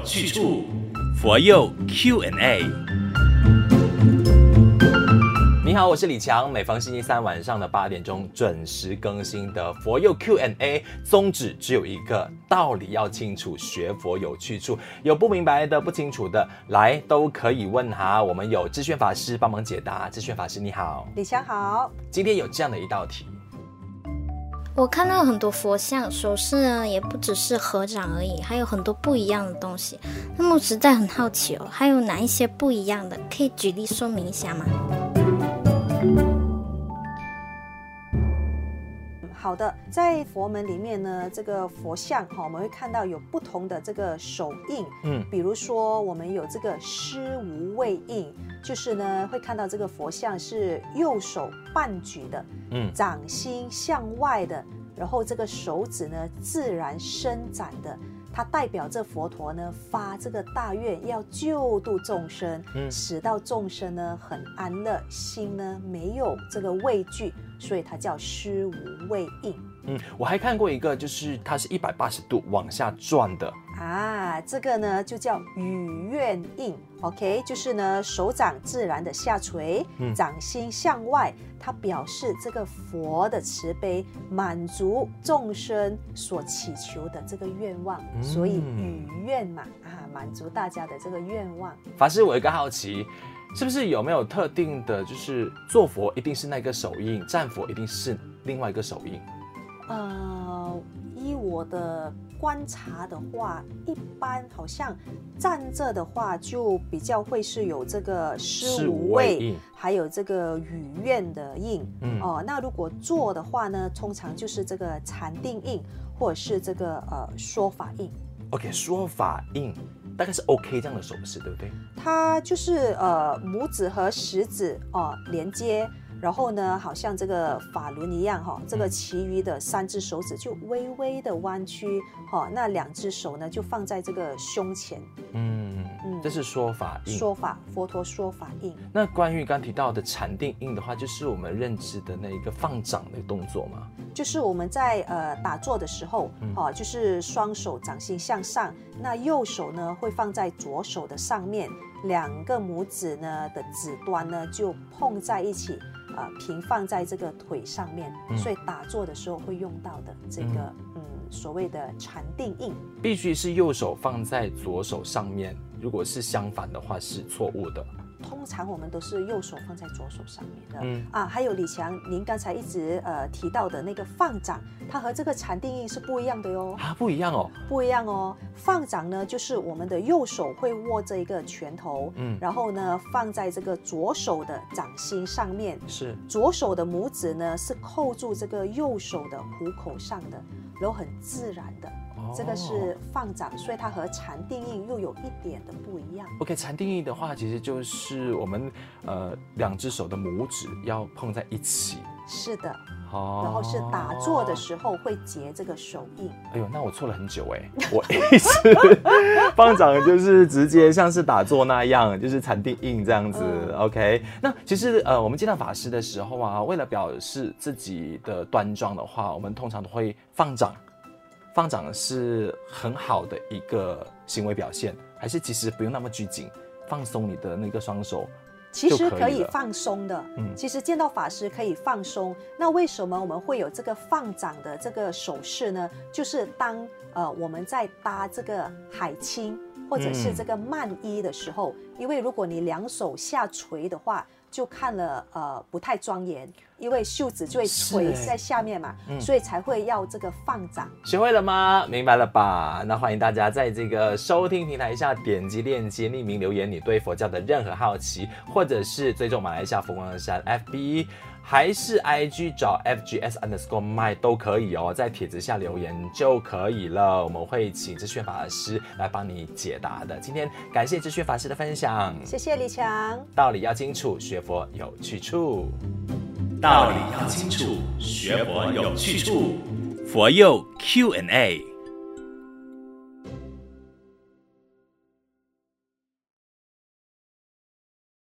有去处。佛佑 Q&A。你好，我是李强。每逢星期三晚上的八点钟准时更新的佛佑 Q&A，宗旨只有一个，道理要清楚，学佛有去处。有不明白的、不清楚的，来都可以问哈。我们有智炫法师帮忙解答。智炫法师你好，李强好。今天有这样的一道题。我看到很多佛像首饰呢，也不只是合掌而已，还有很多不一样的东西。那么实在很好奇哦，还有哪一些不一样的？可以举例说明一下吗？好的，在佛门里面呢，这个佛像哈，我们会看到有不同的这个手印，嗯，比如说我们有这个施无畏印，就是呢会看到这个佛像是右手半举的，嗯，掌心向外的，然后这个手指呢自然伸展的。它代表着佛陀呢发这个大愿，要救度众生，嗯，使到众生呢很安乐，心呢没有这个畏惧，所以它叫施无畏印。嗯，我还看过一个，就是它是一百八十度往下转的啊，这个呢就叫与愿印。OK，就是呢手掌自然的下垂，嗯，掌心向外，它表示这个佛的慈悲，满足众生所祈求的这个愿望，嗯，所以与愿嘛啊，满足大家的这个愿望。法师，我有一个好奇，是不是有没有特定的，就是做佛一定是那个手印，战佛一定是另外一个手印？呃，依我的观察的话，一般好像站着的话就比较会是有这个施无畏，还有这个雨愿的印。嗯哦，那如果坐的话呢，通常就是这个禅定印，或者是这个呃说法印。OK，说法印大概是 OK 这样的手势，对不对？它就是呃拇指和食指哦、呃、连接。然后呢，好像这个法轮一样哈，这个其余的三只手指就微微的弯曲，哈，那两只手呢就放在这个胸前。嗯嗯，这是说法印。说法，佛陀说法印。那关于刚提到的禅定印的话，就是我们认知的那一个放掌的动作嘛？就是我们在呃打坐的时候，哦，就是双手掌心向上，那右手呢会放在左手的上面，两个拇指呢的指端呢就碰在一起。呃，平放在这个腿上面，嗯，所以打坐的时候会用到的这个，嗯，嗯，所谓的禅定印，必须是右手放在左手上面，如果是相反的话是错误的。通常我们都是右手放在左手上面的。嗯啊，还有李强，您刚才一直呃提到的那个放掌，它和这个禅定印是不一样的哟。啊，不一样哦。不一样哦。放掌呢，就是我们的右手会握着一个拳头，嗯，然后呢放在这个左手的掌心上面，是。左手的拇指呢是扣住这个右手的虎口上的，然后很自然的。这个是放掌，所以它和禅定印又有一点的不一样。OK，禅定印的话，其实就是我们呃两只手的拇指要碰在一起。是的，哦，然后是打坐的时候会结这个手印。哎呦，那我错了很久哎，我一直放掌就是直接像是打坐那样，就是禅定印这样子。嗯、OK，那其实呃我们见到法师的时候啊，为了表示自己的端庄的话，我们通常都会放掌。放掌是很好的一个行为表现，还是其实不用那么拘谨，放松你的那个双手，其实可以放松的。嗯，其实见到法师可以放松。那为什么我们会有这个放掌的这个手势呢？就是当呃我们在搭这个海青或者是这个曼衣的时候，嗯，因为如果你两手下垂的话。就看了呃不太庄严，因为袖子就会垂在下面嘛，嗯，所以才会要这个放掌。学会了吗？明白了吧？那欢迎大家在这个收听平台下点击链接匿名留言，你对佛教的任何好奇，或者是追踪马来西亚佛光山 FB。还是 IG 找 FGS underscore my 都可以哦，在帖子下留言就可以了。我们会请智炫法师来帮你解答的。今天感谢智炫法师的分享，谢谢李强。道理要清楚，学佛有去处。道理要清楚，学佛有去处。佛佑 Q&A。